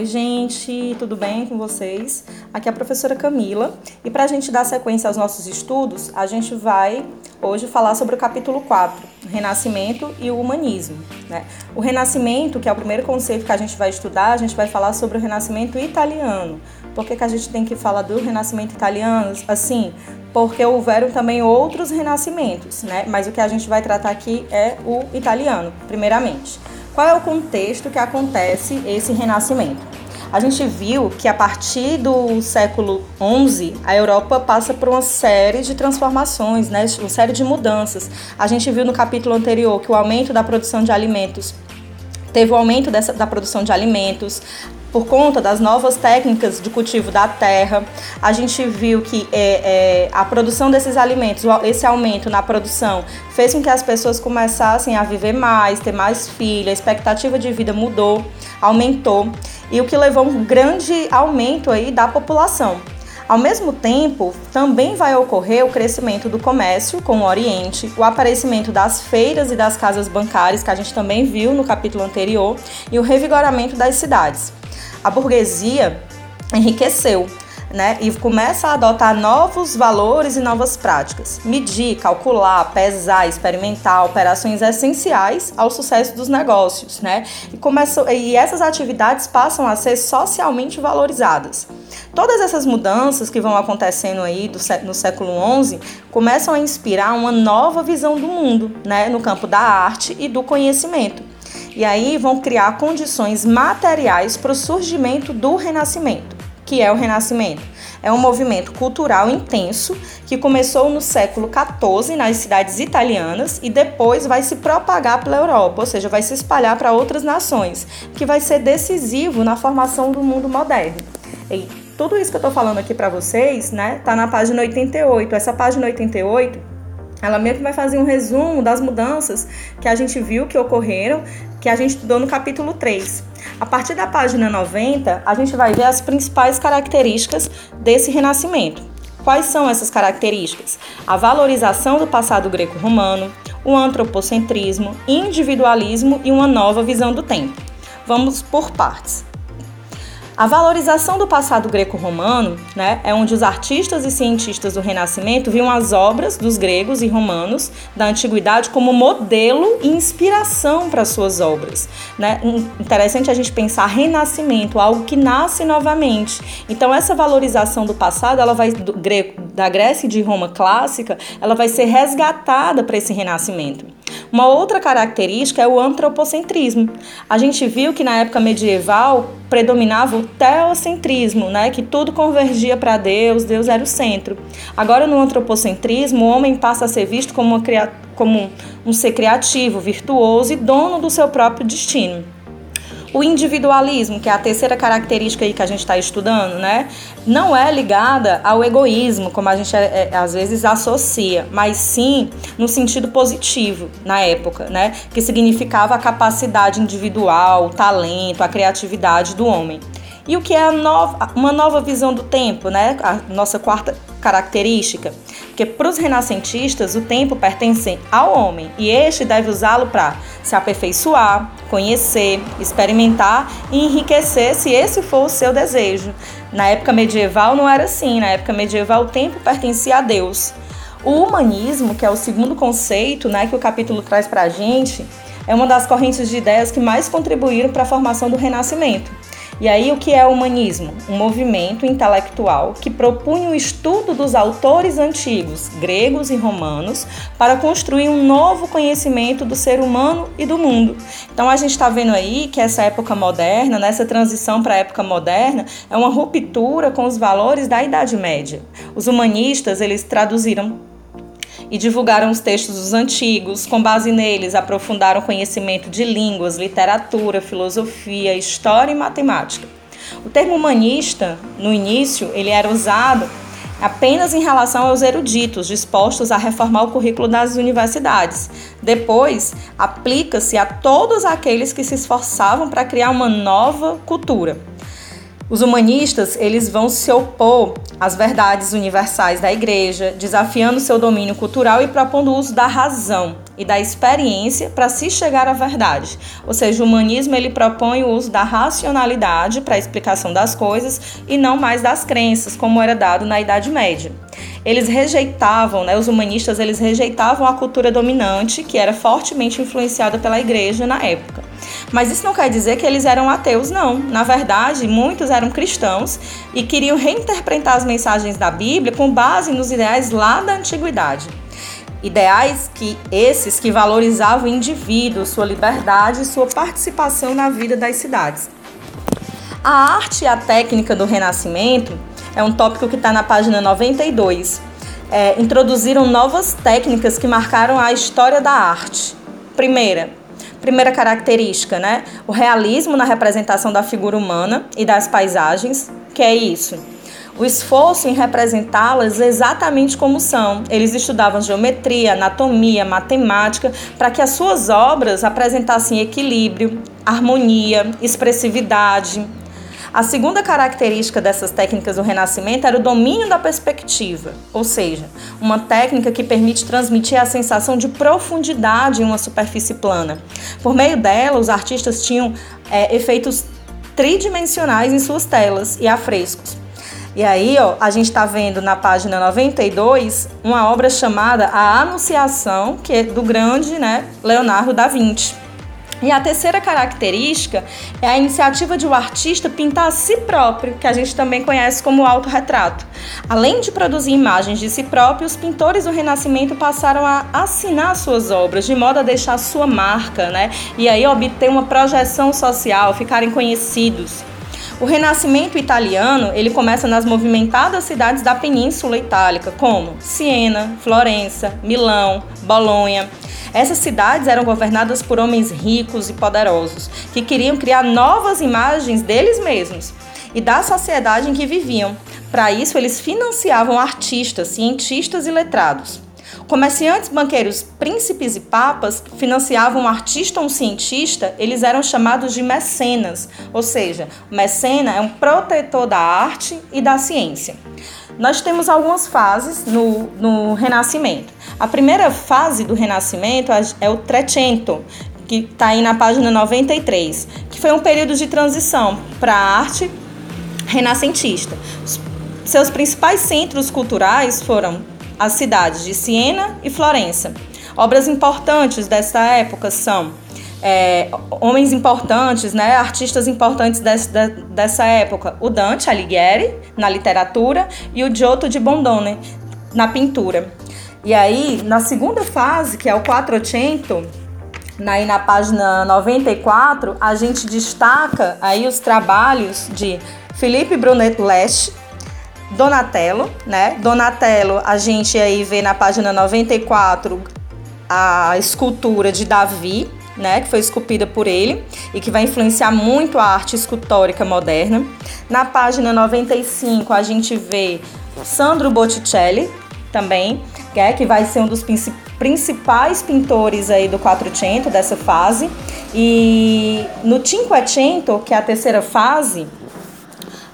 Oi, gente, tudo bem com vocês? Aqui é a professora Camila e para a gente dar sequência aos nossos estudos, a gente vai hoje falar sobre o capítulo 4, Renascimento e o Humanismo. Né? O Renascimento, que é o primeiro conceito que a gente vai estudar, a gente vai falar sobre o Renascimento italiano. Por que, que a gente tem que falar do Renascimento italiano? Assim, porque houveram também outros renascimentos, né? mas o que a gente vai tratar aqui é o italiano, primeiramente. Qual é o contexto que acontece esse renascimento? A gente viu que a partir do século XI a Europa passa por uma série de transformações, né? uma série de mudanças. A gente viu no capítulo anterior que o aumento da produção de alimentos teve o aumento dessa, da produção de alimentos, por conta das novas técnicas de cultivo da terra, a gente viu que é, é, a produção desses alimentos, esse aumento na produção, fez com que as pessoas começassem a viver mais, ter mais filhos, a expectativa de vida mudou, aumentou, e o que levou a um grande aumento aí da população. Ao mesmo tempo, também vai ocorrer o crescimento do comércio com o Oriente, o aparecimento das feiras e das casas bancárias, que a gente também viu no capítulo anterior, e o revigoramento das cidades a burguesia enriqueceu. Né, e começa a adotar novos valores e novas práticas. Medir, calcular, pesar, experimentar operações essenciais ao sucesso dos negócios. Né? E, começou, e essas atividades passam a ser socialmente valorizadas. Todas essas mudanças que vão acontecendo aí do, no século XI começam a inspirar uma nova visão do mundo né, no campo da arte e do conhecimento. E aí vão criar condições materiais para o surgimento do Renascimento. Que é o Renascimento? É um movimento cultural intenso que começou no século XIV nas cidades italianas e depois vai se propagar pela Europa, ou seja, vai se espalhar para outras nações, que vai ser decisivo na formação do mundo moderno. E tudo isso que eu estou falando aqui para vocês, né, tá na página 88. Essa página 88 ela meio que vai fazer um resumo das mudanças que a gente viu que ocorreram, que a gente estudou no capítulo 3. A partir da página 90, a gente vai ver as principais características desse renascimento. Quais são essas características? A valorização do passado greco-romano, o antropocentrismo, individualismo e uma nova visão do tempo. Vamos por partes. A valorização do passado greco-romano né, é onde os artistas e cientistas do Renascimento viam as obras dos gregos e romanos da antiguidade como modelo e inspiração para suas obras. Né? Interessante a gente pensar renascimento, algo que nasce novamente. Então essa valorização do passado, ela vai do greco, da Grécia e de Roma clássica, ela vai ser resgatada para esse renascimento. Uma outra característica é o antropocentrismo. A gente viu que na época medieval predominava o teocentrismo, né, que tudo convergia para Deus, Deus era o centro. Agora no antropocentrismo, o homem passa a ser visto como, uma, como um ser criativo, virtuoso e dono do seu próprio destino. O individualismo, que é a terceira característica aí que a gente está estudando, né? Não é ligada ao egoísmo, como a gente é, é, às vezes associa, mas sim no sentido positivo na época, né? Que significava a capacidade individual, o talento, a criatividade do homem. E o que é nova, uma nova visão do tempo, né? A nossa quarta característica, porque para os renascentistas o tempo pertence ao homem e este deve usá-lo para se aperfeiçoar, conhecer, experimentar e enriquecer se esse for o seu desejo. Na época medieval não era assim, na época medieval o tempo pertencia a Deus. O humanismo, que é o segundo conceito né, que o capítulo traz para a gente, é uma das correntes de ideias que mais contribuíram para a formação do Renascimento. E aí, o que é o humanismo? Um movimento intelectual que propunha o estudo dos autores antigos, gregos e romanos, para construir um novo conhecimento do ser humano e do mundo. Então, a gente está vendo aí que essa época moderna, nessa transição para a época moderna, é uma ruptura com os valores da Idade Média. Os humanistas, eles traduziram e divulgaram os textos dos antigos. Com base neles, aprofundaram o conhecimento de línguas, literatura, filosofia, história e matemática. O termo humanista, no início, ele era usado apenas em relação aos eruditos dispostos a reformar o currículo das universidades. Depois, aplica-se a todos aqueles que se esforçavam para criar uma nova cultura. Os humanistas, eles vão se opor às verdades universais da igreja, desafiando seu domínio cultural e propondo o uso da razão. e da experiência para se chegar à verdade. Ou seja, o humanismo ele propõe o uso da racionalidade para a explicação das coisas e não mais das crenças, como era dado na Idade Média. Eles rejeitavam, né, os humanistas eles rejeitavam a cultura dominante, que era fortemente influenciada pela igreja na época. Mas isso não quer dizer que eles eram ateus, não. Na verdade, muitos eram cristãos e queriam reinterpretar as mensagens da Bíblia com base nos ideais lá da antiguidade. Ideais que esses que valorizavam o indivíduo, sua liberdade e sua participação na vida das cidades. A arte e a técnica do Renascimento é um tópico que está na página 92. É, introduziram novas técnicas que marcaram a história da arte. Primeira, primeira característica, né? O realismo na representação da figura humana e das paisagens, que é isso o esforço em representá-las exatamente como são. Eles estudavam geometria, anatomia, matemática, para que as suas obras apresentassem equilíbrio, harmonia, expressividade. A segunda característica dessas técnicas do Renascimento era o domínio da perspectiva, ou seja, uma técnica que permite transmitir a sensação de profundidade em uma superfície plana. Por meio dela, os artistas tinham é, efeitos tridimensionais em suas telas e afrescos. E aí, ó, a gente está vendo na página 92 uma obra chamada A Anunciação, que é do grande né, Leonardo da Vinci. E a terceira característica é a iniciativa de o um artista pintar a si próprio, que a gente também conhece como autorretrato. Além de produzir imagens de si próprio, os pintores do Renascimento passaram a assinar suas obras, de modo a deixar sua marca, né? E aí obter uma projeção social, ficarem conhecidos. O Renascimento italiano ele começa nas movimentadas cidades da Península Itálica, como Siena, Florença, Milão, Bolonha. Essas cidades eram governadas por homens ricos e poderosos, que queriam criar novas imagens deles mesmos e da sociedade em que viviam. Para isso, eles financiavam artistas, cientistas e letrados. Comerciantes, banqueiros, príncipes e papas financiavam um artista ou um cientista, eles eram chamados de mecenas, ou seja, o mecena é um protetor da arte e da ciência. Nós temos algumas fases no, no Renascimento. A primeira fase do Renascimento é o Trecento, que está aí na página 93, que foi um período de transição para a arte renascentista. Seus principais centros culturais foram as cidades de Siena e Florença. Obras importantes dessa época são é, homens importantes, né, artistas importantes desse, de, dessa época, o Dante Alighieri na literatura e o Giotto de Bondone na pintura. E aí, na segunda fase, que é o Quattrocento, aí na página 94, a gente destaca aí os trabalhos de Felipe Brunet Leste, Donatello, né? Donatello, a gente aí vê na página 94 a escultura de Davi, né, que foi esculpida por ele e que vai influenciar muito a arte escultórica moderna. Na página 95 a gente vê Sandro Botticelli também, que, é, que vai ser um dos principais pintores aí do Quattrocento dessa fase. E no Cinquecento, que é a terceira fase,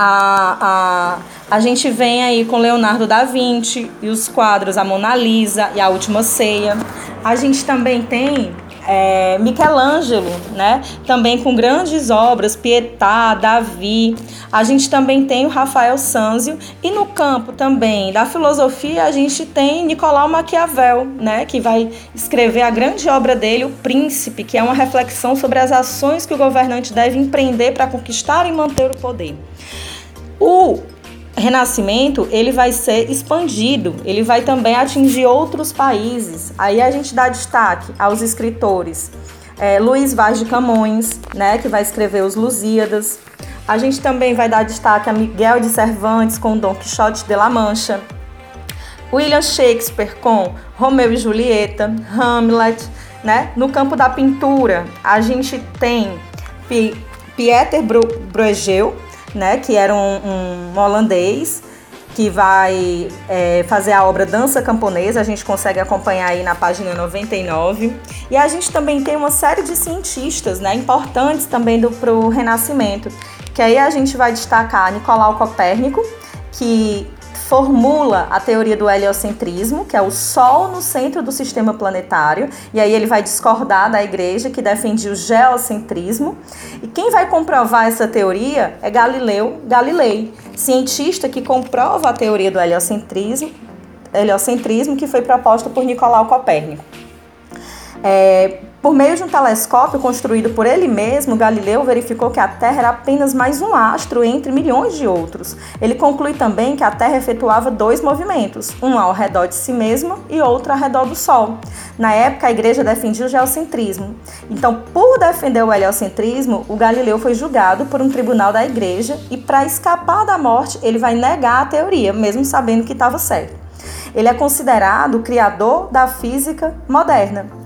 a, a, a gente vem aí com Leonardo da Vinci e os quadros A Mona Lisa e A Última Ceia. A gente também tem é, Michelangelo, né? Também com grandes obras, Pietà, Davi. A gente também tem o Rafael Sanzio e no campo também da filosofia a gente tem Nicolau Maquiavel, né? Que vai escrever a grande obra dele, O Príncipe, que é uma reflexão sobre as ações que o governante deve empreender para conquistar e manter o poder. O renascimento ele vai ser expandido, ele vai também atingir outros países. Aí a gente dá destaque aos escritores é, Luiz Vaz de Camões, né, que vai escrever os Lusíadas. A gente também vai dar destaque a Miguel de Cervantes com Dom Quixote de la Mancha. William Shakespeare com Romeu e Julieta, Hamlet, né? No campo da pintura, a gente tem Pieter Bruegel, né, que era um, um holandês que vai é, fazer a obra Dança Camponesa, a gente consegue acompanhar aí na página 99. E a gente também tem uma série de cientistas né, importantes também para o Renascimento, que aí a gente vai destacar Nicolau Copérnico, que formula a teoria do heliocentrismo, que é o Sol no centro do sistema planetário, e aí ele vai discordar da igreja que defendia o geocentrismo. E quem vai comprovar essa teoria é Galileu Galilei, cientista que comprova a teoria do heliocentrismo, heliocentrismo que foi proposta por Nicolau Copérnico. É, por meio de um telescópio construído por ele mesmo, Galileu verificou que a Terra era apenas mais um astro entre milhões de outros. Ele conclui também que a Terra efetuava dois movimentos, um ao redor de si mesma e outro ao redor do Sol. Na época, a igreja defendia o geocentrismo. Então, por defender o heliocentrismo, o Galileu foi julgado por um tribunal da igreja e, para escapar da morte, ele vai negar a teoria, mesmo sabendo que estava certo. Ele é considerado o criador da física moderna.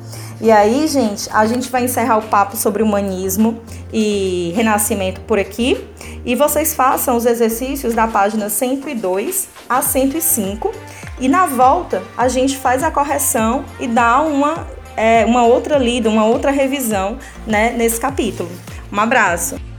E aí, gente, a gente vai encerrar o papo sobre humanismo e renascimento por aqui. E vocês façam os exercícios da página 102 a 105. E na volta, a gente faz a correção e dá uma, é, uma outra lida, uma outra revisão né, nesse capítulo. Um abraço!